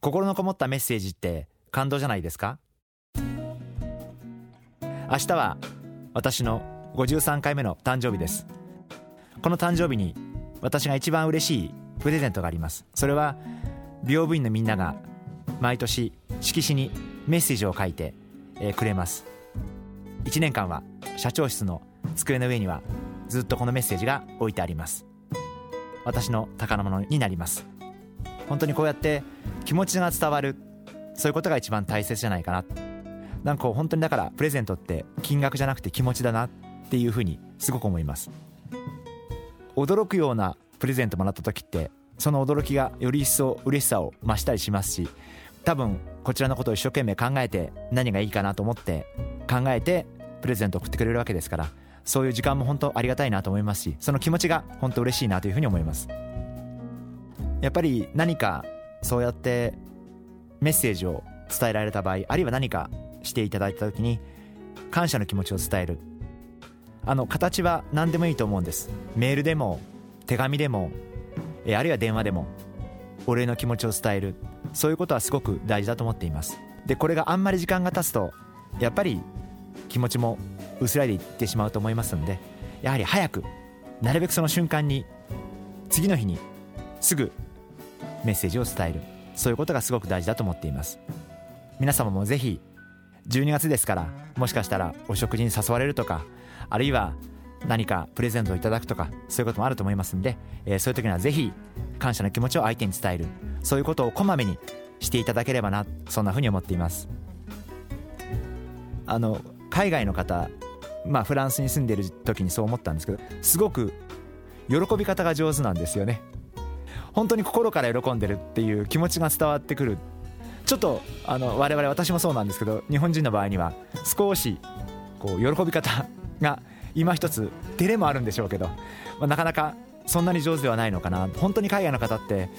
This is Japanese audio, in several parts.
心のこもったメッセージって感動じゃないですか？明日は私の53回目の誕生日です。この誕生日に私が一番嬉しいプレゼントがあります。それは美容部員のみんなが毎年色紙にメッセージを書いて、え、くれます。1年間は社長室の机の上にはずっとこのメッセージが置いてあります。私の宝物になります。本当にこうやって気持ちが伝わる。そういうことが一番大切じゃないかな。なんか本当にだからプレゼントって金額じゃなくて気持ちだなっていうふうにすごく思います。驚くようなプレゼントもらった時ってその驚きがより一層嬉しさを増したりしますし多分こちらのことを一生懸命考えて何がいいかなと思って考えてプレゼントを送ってくれるわけですからそういう時間も本当ありがたいなと思いますしその気持ちが本当嬉しいなというふうに思います。やっぱり何かそうやってメッセージを伝えられた場合あるいは何かしていただいた時に感謝の気持ちを伝える。あの形は何でもいいと思うんです。メールでも手紙でもえあるいは電話でもお礼の気持ちを伝える。そういうことはすごく大事だと思っています。でこれがあんまり時間が経つとやっぱり気持ちも薄らいでいってしまうと思いますのでやはり早くなるべくその瞬間に次の日にすぐメッセージを伝える。そういうことがすごく大事だと思っています。皆様もぜひ12月ですからもしかしたらお食事に誘われるとかあるいは何かプレゼントをいただくとかそういうこともあると思いますんで、えー、そういう時にはぜひ感謝の気持ちを相手に伝える。そういうことをこまめにしていただければなそんなふうに思っています。あの海外の方まあフランスに住んでいる時にそう思ったんですけどすごく喜び方が上手なんですよね。本当に心から喜んでるっていう気持ちが伝わってくるちょっとあの我々私もそうなんですけど日本人の場合には少しこう喜び方が今一つ照れもあるんでしょうけど、まあ、なかなかそんなに上手ではないのかな本当に海外の方って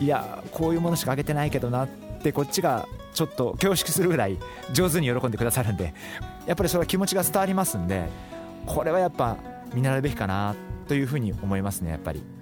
いやこういうものしかあげてないけどなってこっちがちょっと恐縮するぐらい上手に喜んでくださるんでやっぱりそれは気持ちが伝わりますんでこれはやっぱ見習うべきかなというふうに思いますねやっぱり。